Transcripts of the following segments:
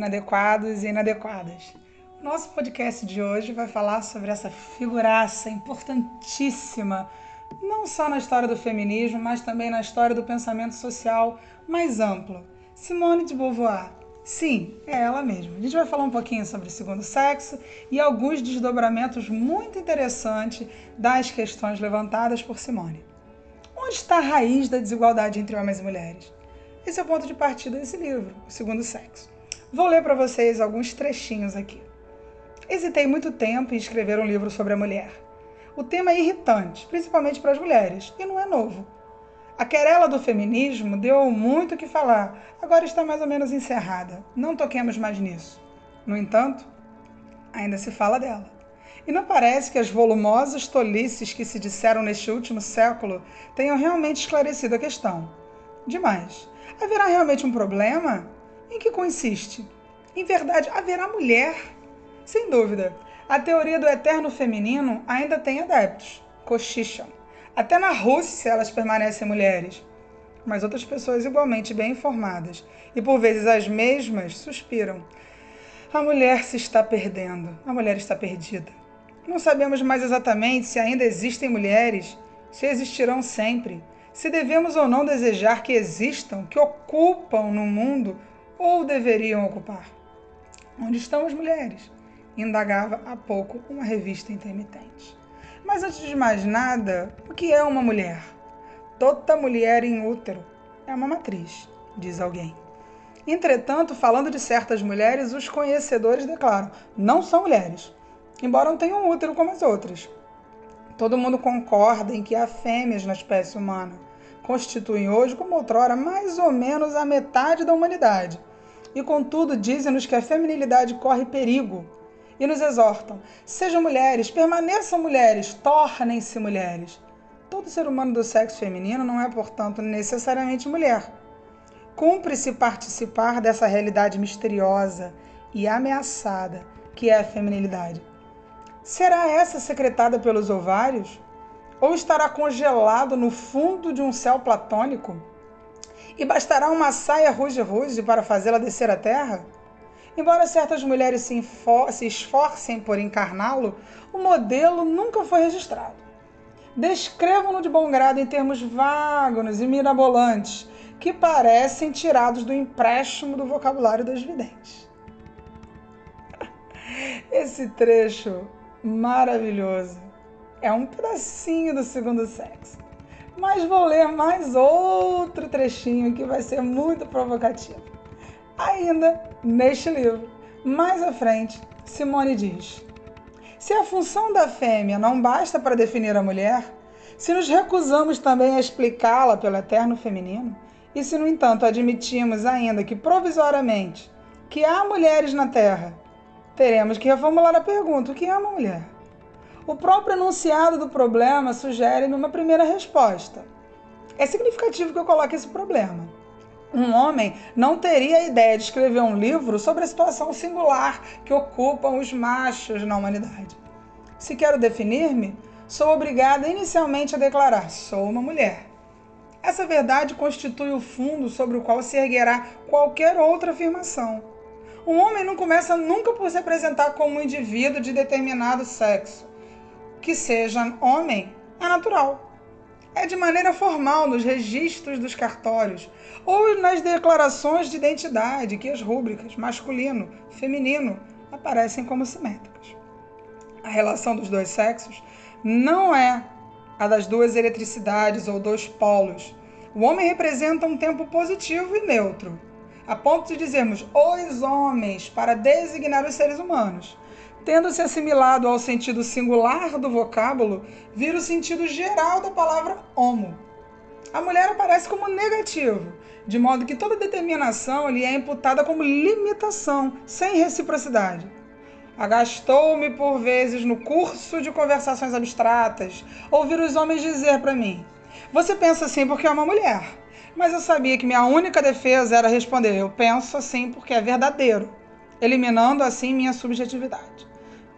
Inadequados e inadequadas. Nosso podcast de hoje vai falar sobre essa figuraça importantíssima, não só na história do feminismo, mas também na história do pensamento social mais amplo. Simone de Beauvoir. Sim, é ela mesma. A gente vai falar um pouquinho sobre o segundo sexo e alguns desdobramentos muito interessantes das questões levantadas por Simone. Onde está a raiz da desigualdade entre homens e mulheres? Esse é o ponto de partida desse livro, O Segundo Sexo. Vou ler para vocês alguns trechinhos aqui. Hesitei muito tempo em escrever um livro sobre a mulher. O tema é irritante, principalmente para as mulheres, e não é novo. A querela do feminismo deu muito o que falar, agora está mais ou menos encerrada. Não toquemos mais nisso. No entanto, ainda se fala dela. E não parece que as volumosas tolices que se disseram neste último século tenham realmente esclarecido a questão. Demais. Haverá realmente um problema? Em que consiste? Em verdade, haverá mulher? Sem dúvida. A teoria do eterno feminino ainda tem adeptos. Cochicham. Até na Rússia elas permanecem mulheres. Mas outras pessoas igualmente bem informadas, e por vezes as mesmas, suspiram. A mulher se está perdendo. A mulher está perdida. Não sabemos mais exatamente se ainda existem mulheres, se existirão sempre, se devemos ou não desejar que existam, que ocupam no mundo ou deveriam ocupar? Onde estão as mulheres? Indagava há pouco uma revista intermitente. Mas antes de mais nada, o que é uma mulher? Toda mulher em útero é uma matriz, diz alguém. Entretanto, falando de certas mulheres, os conhecedores declaram: não são mulheres, embora não tenham útero como as outras. Todo mundo concorda em que há fêmeas na espécie humana. Constituem hoje, como outrora, mais ou menos a metade da humanidade e contudo dizem-nos que a feminilidade corre perigo e nos exortam: sejam mulheres, permaneçam mulheres, tornem-se mulheres. Todo ser humano do sexo feminino não é, portanto, necessariamente mulher. Cumpre-se participar dessa realidade misteriosa e ameaçada que é a feminilidade. Será essa secretada pelos ovários? Ou estará congelado no fundo de um céu platônico? E bastará uma saia ruge-ruge para fazê-la descer à terra? Embora certas mulheres se, se esforcem por encarná-lo, o modelo nunca foi registrado. Descrevam-no de bom grado em termos vagos e mirabolantes, que parecem tirados do empréstimo do vocabulário das videntes. Esse trecho maravilhoso é um pedacinho do segundo sexo mas vou ler mais outro trechinho que vai ser muito provocativo. Ainda neste livro, mais à frente, Simone diz: Se a função da fêmea não basta para definir a mulher, se nos recusamos também a explicá-la pelo eterno feminino, e se, no entanto, admitimos ainda que provisoriamente que há mulheres na Terra, teremos que reformular a pergunta: o que é uma mulher? O próprio enunciado do problema sugere numa primeira resposta. É significativo que eu coloque esse problema. Um homem não teria a ideia de escrever um livro sobre a situação singular que ocupam os machos na humanidade. Se quero definir-me, sou obrigada inicialmente a declarar: sou uma mulher. Essa verdade constitui o fundo sobre o qual se erguerá qualquer outra afirmação. Um homem não começa nunca por se apresentar como um indivíduo de determinado sexo que seja homem é natural. É de maneira formal nos registros dos cartórios ou nas declarações de identidade que as rúbricas masculino, feminino aparecem como simétricas. A relação dos dois sexos não é a das duas eletricidades ou dois polos. O homem representa um tempo positivo e neutro, a ponto de dizermos os homens para designar os seres humanos tendo se assimilado ao sentido singular do vocábulo, vira o sentido geral da palavra homo. A mulher aparece como negativo, de modo que toda determinação lhe é imputada como limitação, sem reciprocidade. Agastou-me por vezes no curso de conversações abstratas ouvir os homens dizer para mim: Você pensa assim porque é uma mulher. Mas eu sabia que minha única defesa era responder: Eu penso assim porque é verdadeiro, eliminando assim minha subjetividade.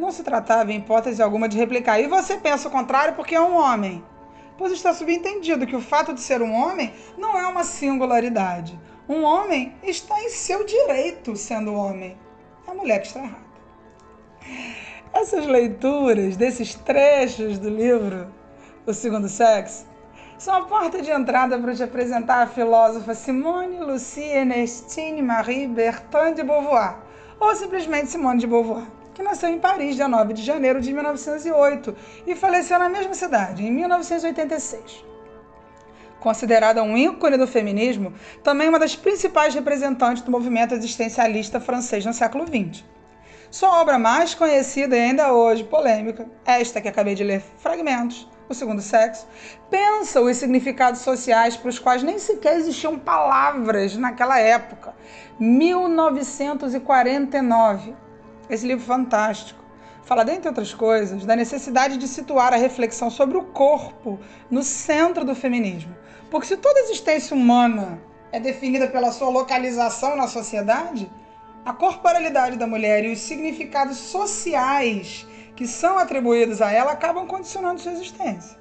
Não se tratava, em hipótese alguma, de replicar. E você pensa o contrário porque é um homem. Pois está subentendido que o fato de ser um homem não é uma singularidade. Um homem está em seu direito sendo homem. A mulher que está errada. Essas leituras desses trechos do livro O Segundo Sexo são a porta de entrada para te apresentar a filósofa Simone Lucie Ernestine Marie Bertrand de Beauvoir, ou simplesmente Simone de Beauvoir que nasceu em Paris, dia 9 de janeiro de 1908 e faleceu na mesma cidade, em 1986. Considerada um ícone do feminismo, também uma das principais representantes do movimento existencialista francês no século XX. Sua obra mais conhecida e ainda hoje polêmica, esta que acabei de ler fragmentos, O Segundo Sexo, pensa os significados sociais para os quais nem sequer existiam palavras naquela época. 1949 esse livro fantástico fala, dentre outras coisas, da necessidade de situar a reflexão sobre o corpo no centro do feminismo. Porque se toda existência humana é definida pela sua localização na sociedade, a corporalidade da mulher e os significados sociais que são atribuídos a ela acabam condicionando sua existência.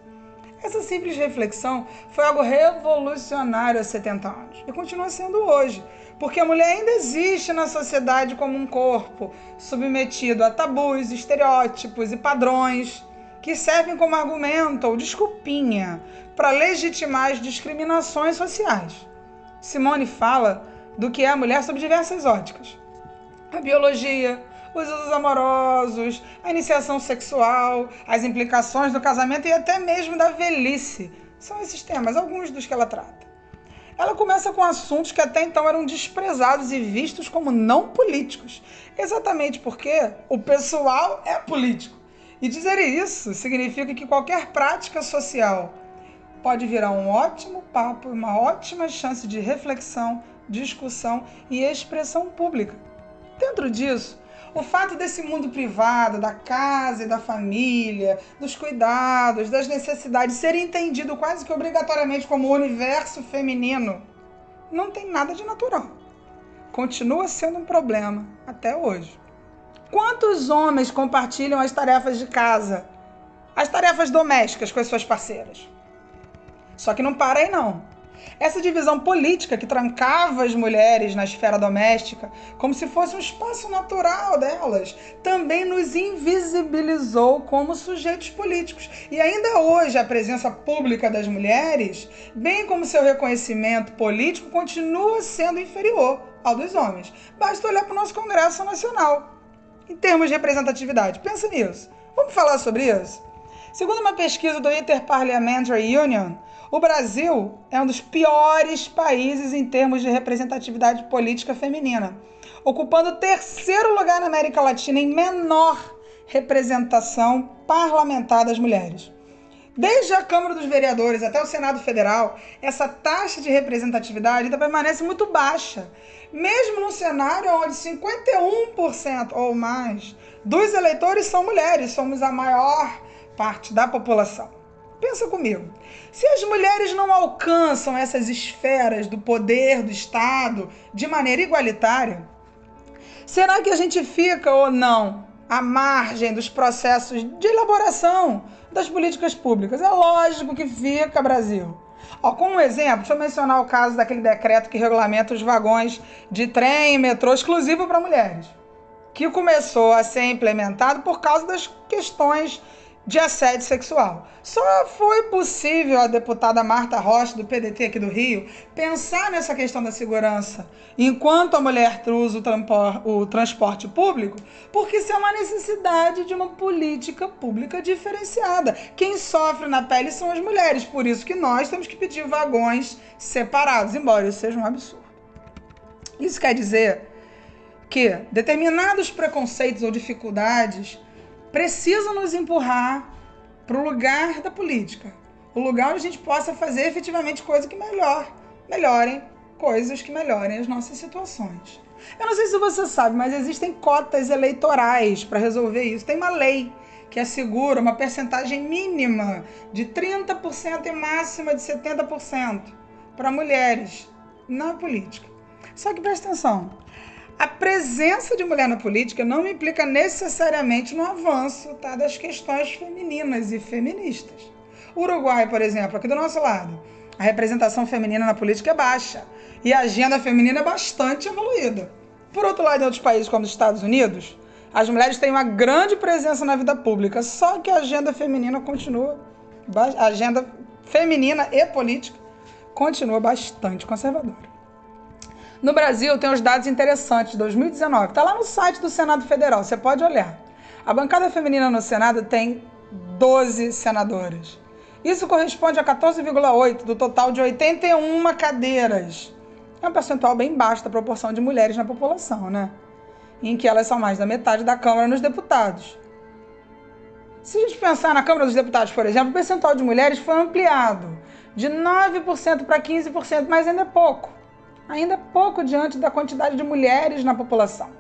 Essa simples reflexão foi algo revolucionário há 70 anos e continua sendo hoje, porque a mulher ainda existe na sociedade como um corpo submetido a tabus, estereótipos e padrões que servem como argumento ou desculpinha para legitimar as discriminações sociais. Simone fala do que é a mulher sob diversas óticas: a biologia, os usos amorosos, a iniciação sexual, as implicações do casamento e até mesmo da velhice. São esses temas, alguns dos que ela trata. Ela começa com assuntos que até então eram desprezados e vistos como não políticos, exatamente porque o pessoal é político. E dizer isso significa que qualquer prática social pode virar um ótimo papo, uma ótima chance de reflexão, discussão e expressão pública. Dentro disso, o fato desse mundo privado, da casa e da família, dos cuidados, das necessidades, ser entendido quase que obrigatoriamente como o universo feminino, não tem nada de natural. Continua sendo um problema até hoje. Quantos homens compartilham as tarefas de casa, as tarefas domésticas com as suas parceiras? Só que não para aí não. Essa divisão política que trancava as mulheres na esfera doméstica, como se fosse um espaço natural delas, também nos invisibilizou como sujeitos políticos. E ainda hoje a presença pública das mulheres, bem como seu reconhecimento político, continua sendo inferior ao dos homens. Basta olhar para o nosso Congresso Nacional. Em termos de representatividade, pensa nisso. Vamos falar sobre isso? Segundo uma pesquisa do Interparliamentary Union, o Brasil é um dos piores países em termos de representatividade política feminina, ocupando o terceiro lugar na América Latina em menor representação parlamentar das mulheres. Desde a Câmara dos Vereadores até o Senado Federal, essa taxa de representatividade ainda permanece muito baixa, mesmo num cenário onde 51% ou mais dos eleitores são mulheres, somos a maior parte da população. Pensa comigo. Se as mulheres não alcançam essas esferas do poder do Estado de maneira igualitária, será que a gente fica ou não à margem dos processos de elaboração das políticas públicas? É lógico que fica, Brasil. Ó, como exemplo, deixa eu mencionar o caso daquele decreto que regulamenta os vagões de trem e metrô exclusivo para mulheres, que começou a ser implementado por causa das questões de assédio sexual. Só foi possível a deputada Marta Rocha, do PDT aqui do Rio, pensar nessa questão da segurança enquanto a mulher usa o, transporte público, porque isso é uma necessidade de uma política pública diferenciada. Quem sofre na pele são as mulheres, por isso que nós temos que pedir vagões separados, embora isso seja um absurdo. Isso quer dizer que determinados preconceitos ou dificuldades precisam nos empurrar para o lugar da política, o lugar onde a gente possa fazer efetivamente coisas que melhor, melhorem coisas que melhorem as nossas situações. Eu não sei se você sabe, mas existem cotas eleitorais para resolver isso. Tem uma lei que assegura uma percentagem mínima de 30% e máxima de 70% para mulheres na política. Só que presta atenção, a presença de mulher na política não implica necessariamente no avanço tá, das questões femininas e feministas. O Uruguai, por exemplo, aqui do nosso lado, a representação feminina na política é baixa e a agenda feminina é bastante evoluída. Por outro lado, em outros países como os Estados Unidos, as mulheres têm uma grande presença na vida pública, só que a agenda feminina continua, a agenda feminina e política continua bastante conservadora. No Brasil, tem os dados interessantes de 2019. Está lá no site do Senado Federal, você pode olhar. A bancada feminina no Senado tem 12 senadoras. Isso corresponde a 14,8% do total de 81 cadeiras. É um percentual bem baixo da proporção de mulheres na população, né? Em que elas são mais da metade da Câmara nos deputados. Se a gente pensar na Câmara dos Deputados, por exemplo, o percentual de mulheres foi ampliado de 9% para 15%, mas ainda é pouco. Ainda pouco diante da quantidade de mulheres na população.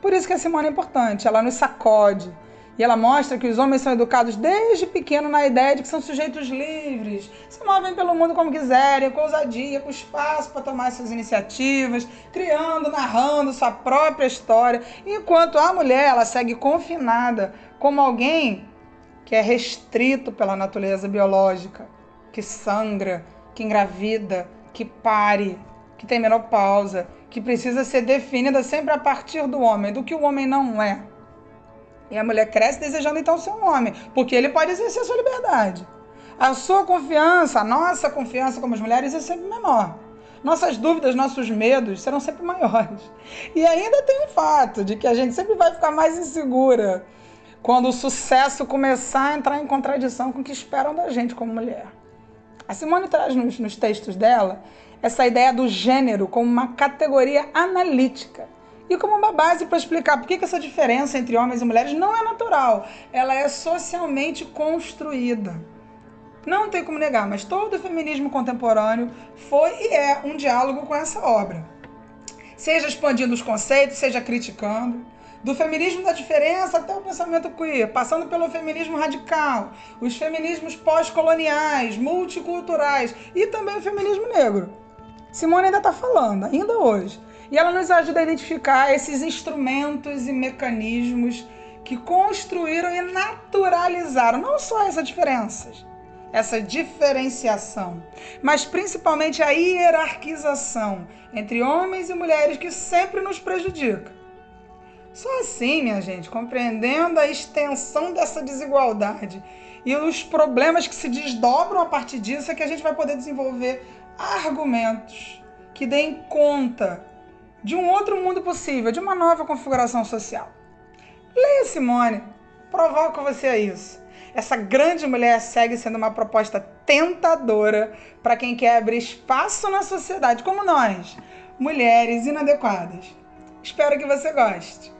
Por isso que a Simone é importante, ela nos sacode, e ela mostra que os homens são educados desde pequeno na ideia de que são sujeitos livres, se movem pelo mundo como quiserem, com ousadia, com espaço para tomar suas iniciativas, criando, narrando sua própria história, enquanto a mulher ela segue confinada como alguém que é restrito pela natureza biológica, que sangra, que engravida, que pare, que tem menopausa, que precisa ser definida sempre a partir do homem, do que o homem não é. E a mulher cresce desejando então ser um homem, porque ele pode exercer a sua liberdade. A sua confiança, a nossa confiança como as mulheres é sempre menor. Nossas dúvidas, nossos medos serão sempre maiores. E ainda tem o fato de que a gente sempre vai ficar mais insegura quando o sucesso começar a entrar em contradição com o que esperam da gente como mulher. A Simone traz nos, nos textos dela essa ideia do gênero como uma categoria analítica e como uma base para explicar por que, que essa diferença entre homens e mulheres não é natural, ela é socialmente construída. Não tem como negar, mas todo o feminismo contemporâneo foi e é um diálogo com essa obra. Seja expandindo os conceitos, seja criticando. Do feminismo da diferença até o pensamento queer, passando pelo feminismo radical, os feminismos pós-coloniais, multiculturais e também o feminismo negro. Simone ainda está falando, ainda hoje. E ela nos ajuda a identificar esses instrumentos e mecanismos que construíram e naturalizaram não só essas diferenças, essa diferenciação, mas principalmente a hierarquização entre homens e mulheres que sempre nos prejudica. Só assim, minha gente, compreendendo a extensão dessa desigualdade e os problemas que se desdobram a partir disso, é que a gente vai poder desenvolver argumentos que deem conta de um outro mundo possível, de uma nova configuração social. Leia Simone, provoca você a isso. Essa grande mulher segue sendo uma proposta tentadora para quem quer abrir espaço na sociedade, como nós, mulheres inadequadas. Espero que você goste.